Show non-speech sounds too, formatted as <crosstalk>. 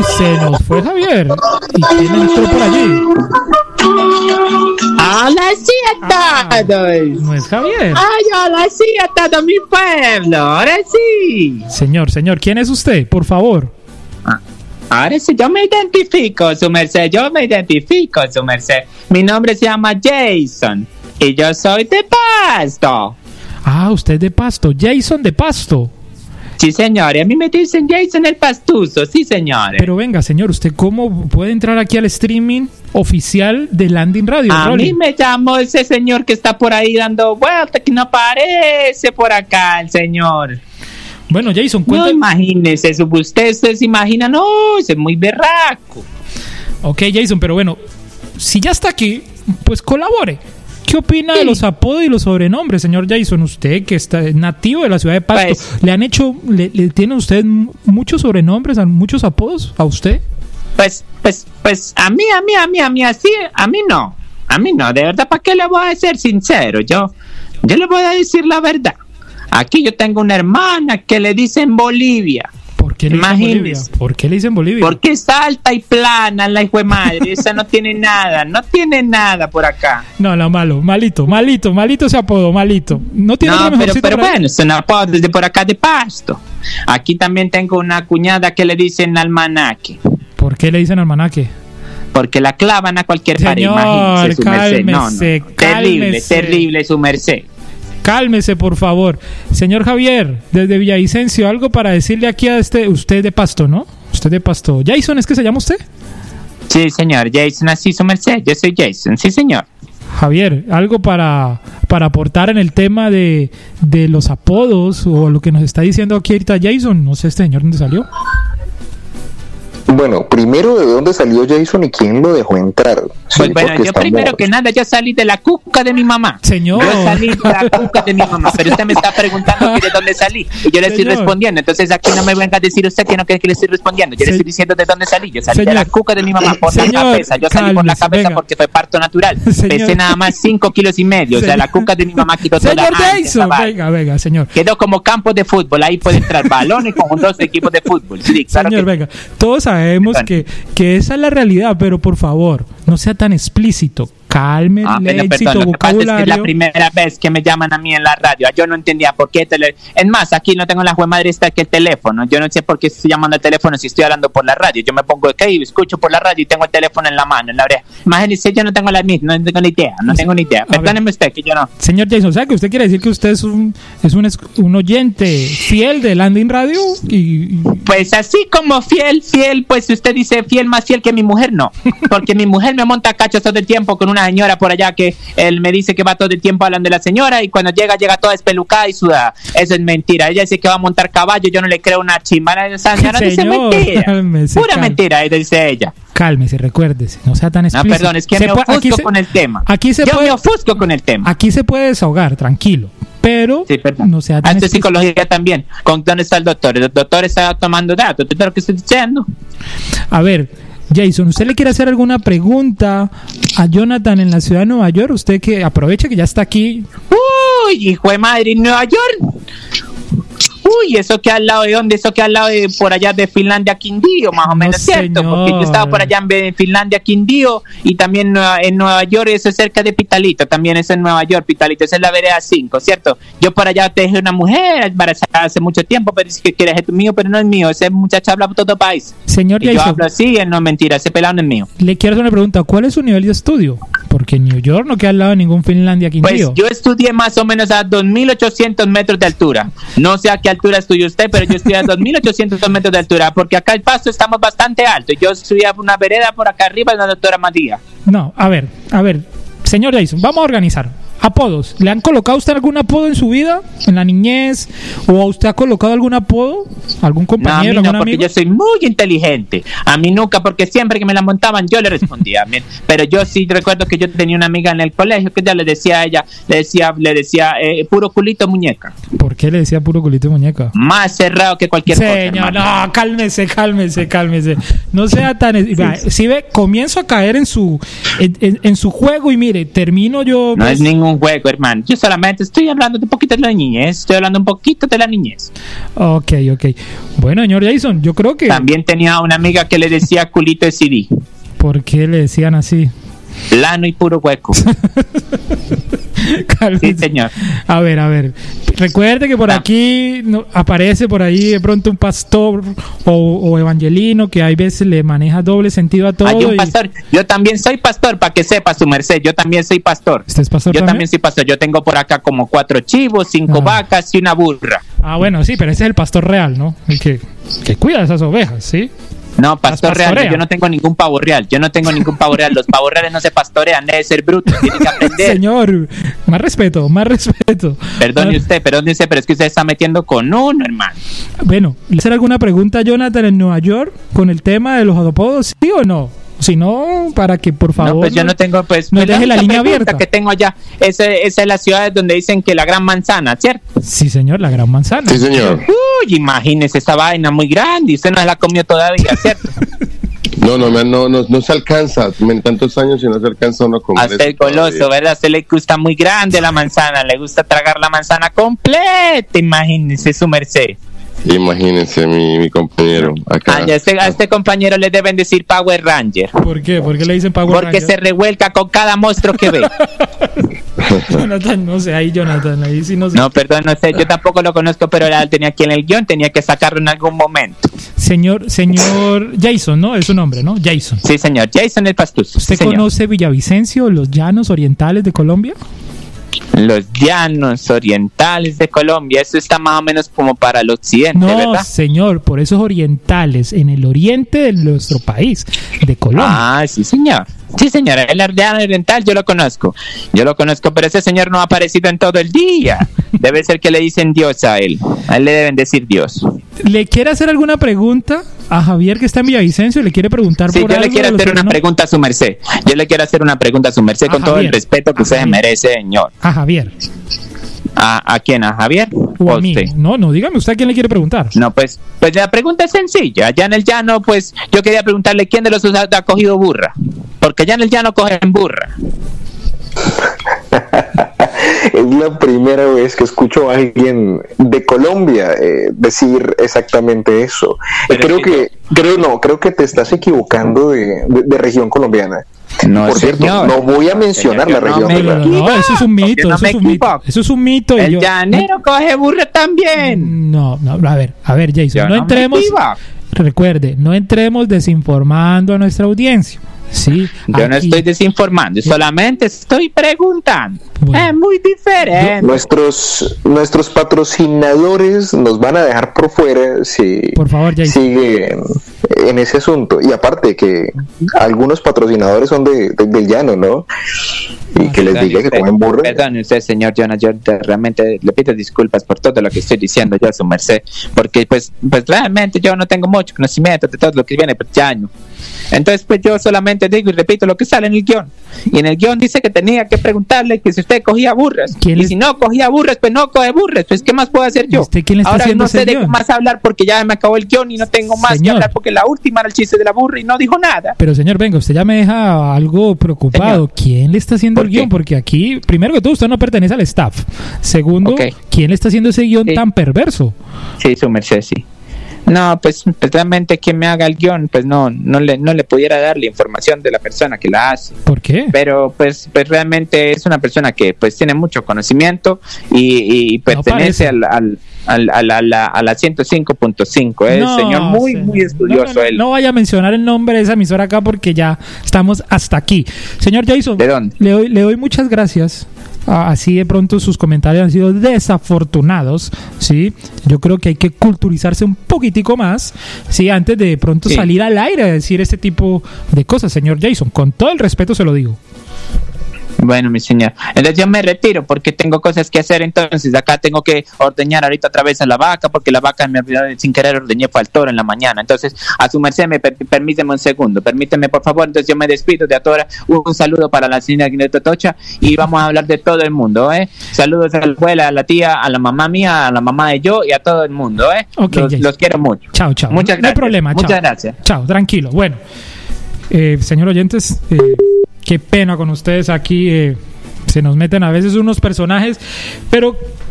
Uy, se nos fue Javier. ¿Y quién entró por allí? Hola, sí a todos. No es Javier. Ay, hola, sí todo mi pueblo. Ahora sí. Señor, señor, ¿quién es usted? Por favor. Ahora sí, yo me identifico, su merced. Yo me identifico, su merced. Mi nombre se llama Jason. Y yo soy de Pasto. Ah, usted de Pasto. Jason de Pasto. Sí, señor. Y a mí me dicen Jason el Pastuso. Sí, señor. Pero venga, señor, ¿usted cómo puede entrar aquí al streaming oficial de Landing Radio? A Rolly? mí me llamó ese señor que está por ahí dando vueltas, que no aparece por acá, el señor. Bueno, Jason, No cuéntame. imagínese, su- usted, usted se imagina, no, es muy berraco. Ok, Jason, pero bueno, si ya está aquí, pues colabore. ¿Qué opina de los apodos y los sobrenombres, señor Jason? Usted que está nativo de la ciudad de Pasto, Pues- ¿le han hecho, le, le tiene usted m- muchos sobrenombres, muchos apodos a usted? Pues, pues, pues, a mí, a mí, a mí, a mí, así, a mí no. A mí no, de verdad, ¿para qué le voy a ser sincero? Yo, yo le voy a decir la verdad. Aquí yo tengo una hermana que le dicen Bolivia. ¿Por qué le dicen Bolivia? Imagínese. ¿Por qué le dicen Bolivia? Porque es alta y plana, la hijo de madre. Esa no tiene nada, no tiene nada por acá. No, no, malo, malito, malito, malito ese apodo, malito. No tiene No, pero, pero bueno, son apodos desde por acá de pasto. Aquí también tengo una cuñada que le dicen almanaque. ¿Por qué le dicen almanaque? Porque la clavan a cualquier pared, imagínese su merced. No, no, cálmese, Terrible, cálmese. terrible su merced. Cálmese, por favor. Señor Javier, desde Villavicencio, algo para decirle aquí a este, usted de Pasto, ¿no? Usted de Pasto. Jason, ¿es que se llama usted? Sí, señor, Jason, así su merced. Yo soy Jason, sí, señor. Javier, algo para, para aportar en el tema de, de los apodos o lo que nos está diciendo aquí ahorita Jason. No sé este señor dónde salió. Bueno, primero, ¿de dónde salió Jason y quién lo dejó entrar? Sí, Pues bueno, yo estamos- primero que nada, yo salí de la cuca de mi mamá. Señor. Yo salí de la <laughs> cuca de mi mamá, pero usted me está preguntando que de dónde salí. Y yo le estoy Señor. respondiendo. Entonces aquí no me venga a decir usted que no quiere que le estoy respondiendo. Yo Se- le estoy diciendo de dónde salí. Yo salí Señor. de la cuca de mi mamá por Señor, la cabeza. Yo salí por la cabeza venga. porque fue parto natural. <laughs> Señor. Pesé nada más 5 kilos y medio. O sea, la cuca de mi mamá quitó toda Señor antes, Jason, chaval. venga, venga, señor. Quedó como campo de fútbol. Ahí puede entrar balones con dos equipos de fútbol. Sí, claro Señor, que- venga, todos sabemos Bueno. que, que esa es la realidad, pero por favor, no sea tan explícito. Calme Ah, el pero éxito perdón, lo que pasa es que es vocabulario. la primera vez que me llaman a mí en la radio. Yo no entendía por qué. tele- Es más, aquí no tengo la juez madre esta que el teléfono. Yo no sé por qué estoy llamando al teléfono si estoy hablando por la radio. Yo me pongo ok, escucho por la radio y tengo el teléfono en la mano, en la oreja. Imagínese, yo no tengo la no tengo ni idea, no tengo ni idea. Perdóneme usted que yo no. Señor Jason, sea que usted quiere decir que usted es un, es un, un oyente fiel de Landing Radio y, y- Pues así como fiel, fiel, pues usted dice fiel más fiel que mi mujer, no. Porque mi mujer me monta cachos todo el tiempo con una señora por allá que él me dice que va todo el tiempo hablando de la señora y cuando llega, llega toda espelucada y sudada. Eso es mentira. Ella dice que va a montar caballo, yo no le creo una chimbana de esa señora. Dice mentira. cálmese, Pura cal- mentira, dice ella. cálmese, recuérdese, no sea tan No, explícito. perdón, es que Se me puede- ofusco se- con el tema. Aquí se yo puede, me ofusco con el tema. aquí se puede desahogar, tranquilo, pero Sí, no sea Ah, tan esto es explícito. psicología también. ¿Con dónde está el doctor? El doctor está tomando datos. ¿Tú sabes lo que estoy diciendo? A ver, Jason, ¿usted le quiere hacer alguna pregunta a Jonathan en la ciudad de Nueva York? Usted que aproveche que ya está aquí. Uy, hijo de madre, Nueva York. Uy, eso que al lado de dónde, eso que al lado de por allá de Finlandia, Quindío, más o No, menos, ¿cierto? Porque yo estaba por allá en Finlandia, Quindío, y también en Nueva York, eso es cerca de Pitalito, también es en Nueva York, Pitalito, esa es la vereda 5, ¿cierto? Yo por allá dejé una mujer embarazada hace mucho tiempo, pero dice que quiere ser mío, pero no es mío, ese muchacho habla por todo país. Señor Y yo hablo así, él no es mentira, ese pelado no es mío. le quiero hacer una pregunta. ¿Cuál es su nivel de estudio? Porque New York no queda al lado de ningún Finlandia, Pues Quindío. yo estudié más o menos a 2.800 metros de altura. No sé a qué altura estudió usted, pero yo estudié a 2.800 metros de altura, porque acá el paso estamos bastante alto. Yo estudié una vereda por acá arriba de la doctora Matías. No, a ver, a ver. Señor Jason, vamos a organizar. Apodos. ¿Le han colocado a usted algún apodo en su vida? ¿En la niñez? ¿O a usted ha colocado algún apodo? ¿Algún No, a compañero? mí no, porque amigo? yo soy muy inteligente. A mí nunca, porque siempre que me la montaban yo le respondía. Pero yo sí recuerdo que yo tenía una amiga en el colegio que ya le decía a ella, le decía, le decía, eh, puro culito muñeca. ¿Por qué le decía puro culito muñeca? Más cerrado que cualquier cosa. Señor, hermano. no, cálmese, cálmese, cálmese. No sea tan. vea, Si ve, comienzo a caer en su en, en- en su juego y mire, termino yo. No pues, es ningún un juego, hermano. Yo solamente estoy hablando de un poquito de la niñez. Estoy hablando un poquito de la niñez. Ok, ok. Bueno, señor Jason, yo creo que... También tenía una amiga que le decía <laughs> culito de CD. ¿Por qué le decían así? Plano y puro hueco. <laughs> Sí, señor. A ver, a ver. Recuerde que por Ah. aquí no- aparece por ahí de pronto un pastor o, o evangelino que hay veces le maneja doble sentido a todo. Hay un y- pastor. Yo también soy pastor, para que sepa su merced. Yo también soy pastor. ¿Usted es pastor Yo también? también soy pastor. Yo tengo por acá como cuatro chivos, cinco Ah. vacas y una burra. Ah, bueno, sí, pero ese es el pastor real, ¿no? El que, que cuida esas ovejas, ¿sí? No, pastor real. Yo no tengo ningún pavo real. Yo no tengo ningún pavo real. Los pavos reales no se pastorean. Debe ser bruto. Tiene que aprender. Señor, más respeto, más respeto. Perdone Más- usted, perdone usted, pero es que usted está metiendo con uno, hermano. Bueno, ¿le hacer alguna pregunta a Jonathan en Nueva York con el tema de los adopodos, sí o no? Si no, para que por favor. no, pues yo no tengo, pues. no pues, deje la línea abierta. que tengo allá. Esa, esa es la ciudad donde dicen que la gran manzana, ¿cierto? Sí, señor, la gran manzana. Sí, señor. Uy, imagínese esa vaina muy grande y usted no la comió todavía, ¿cierto? <laughs> No, no, no, no, no se alcanza. En tantos años y no se alcanza uno a comer. A usted eso goloso, todavía. ¿verdad? A usted le gusta muy grande la manzana, le gusta tragar la manzana completa, imagínese su merced. Imagínense, mi, mi compañero. Acá. Ah, ya este- a este compañero le deben decir Power Ranger, ¿Por qué? ¿Por qué le dicen Power porque Ranger? se revuelca con cada monstruo que ve. <laughs> Jonathan, no sé, ahí Jonathan, ahí sí no sé. No, perdón, no sé, yo tampoco lo conozco, pero él tenía aquí en el guion, tenía que sacarlo en algún momento. Señor, señor Jason, ¿no? Es su nombre, ¿no? Jason. Sí, señor, Jason el Pastuso. ¿Usted sí, conoce Villavicencio, los llanos orientales de Colombia? Los llanos orientales de Colombia, eso está más o menos como para el occidente, No, ¿verdad? señor, por esos orientales, en el oriente de nuestro país, de Colombia. Ah, sí, señor. Sí, señor, el llano oriental yo lo conozco. Yo lo conozco, pero ese señor no ha aparecido en todo el día. Debe ser que le dicen Dios a él. A él le deben decir Dios. ¿Le quiere hacer alguna pregunta a Javier que está en Villavicencio? ¿Le quiere preguntar Sí, por yo le quiero hacer una pregunta a su merced. Yo le quiero hacer una pregunta a su merced A con todo el respeto que A usted se Javier. merece, señor. A Javier. ¿A, a quién? ¿A Javier? O ¿O a mí. usted? No, no, dígame usted a quién le quiere preguntar. No, pues, pues la pregunta es sencilla. Allá en el llano, pues yo quería preguntarle quién de los dos ha, ha cogido burra. Porque allá en el llano cogen burra. <laughs> Es la primera vez que escucho a alguien de Colombia eh, decir exactamente eso. Pero creo sí, que, creo no, creo que te estás equivocando de, de- de región colombiana. No, Por cierto, señor. no voy a mencionar Señor, la región. me No, no, no, eso es un mito, eso es un mito. Eso es un mito. y El yo- llanero coge burra también. No, no, a ver, a ver, Jason, Yo no entremos. Recuerde, no entremos desinformando a nuestra audiencia. Sí, Yo no estoy desinformando, solamente estoy preguntando. Bueno. Es muy diferente. Nuestros, nuestros patrocinadores nos van a dejar por fuera si Por favor, siguen en ese asunto. Y aparte que algunos patrocinadores son de, de- del llano, ¿no? Y que les diga que usted, comen burro. Perdone usted, señor Jonah, yo te- realmente le pido disculpas por todo lo que estoy diciendo yo a su merced, porque pues, pues realmente yo no tengo mucho conocimiento de todo lo que viene por llano. Entonces, pues yo solamente digo y repito lo que sale en el guion. Y en el guion dice que tenía que preguntarle que si usted cogía burras. ¿Quién Y le- si no cogía burras, pues no coge burras. Pues, ¿qué más puedo hacer yo? ¿Usted quién le está Ahora haciendo no sé de qué guion? más hablar porque ya me acabó el guion y no tengo más Señor. que hablar porque la última era el chiste de la burra y no dijo nada. Pero señor, venga, usted ya me deja algo preocupado. Señor. ¿Quién le está haciendo ¿Por el guion? qué? Porque aquí, primero que todo, usted no pertenece al staff. Segundo, Ok. ¿quién le está haciendo ese guion Sí. tan perverso? Sí, su merced, sí. No, pues, pues realmente quien me haga el guion, pues no, no le, no le pudiera dar la información de la persona que la hace. ¿Por qué? Pero pues, pues realmente es una persona que pues tiene mucho conocimiento y, y pertenece parece. al, al, al- a la, a la, a la 105.5. Es No, señor muy, señor. muy estudioso él. no vaya a mencionar el nombre de esa emisora acá porque ya estamos hasta aquí. Señor Jason, ¿De dónde? Le, doy, le doy muchas gracias. Ah, así de pronto sus comentarios han sido desafortunados, ¿sí? Yo creo que hay que culturizarse un poquitico más, ¿sí? Antes de pronto Sí. salir al aire a decir este tipo de cosas, señor Jason. Con todo el respeto se lo digo. Bueno, mi señor. Entonces yo me retiro porque tengo cosas que hacer. Entonces acá tengo que ordeñar ahorita otra vez a la vaca porque la vaca me olvidó sin querer ordeñé fue al toro en la mañana. Entonces, a su merced, me per- permíteme un segundo. Permíteme, por favor. Entonces yo me despido de Atora. Un, un saludo para la señora Guineto Tocha y vamos a hablar de todo el mundo, ¿eh? Saludos a la abuela, a la tía, a la mamá mía, a la mamá de yo y a todo el mundo, ¿eh? Ok, los, los quiero mucho. Chao, chao. Muchas No hay gracias. problema, chao. Muchas gracias. Chao, tranquilo. Bueno, eh, señor oyentes, eh, qué pena con ustedes aquí. eh, se nos meten a veces unos personajes, pero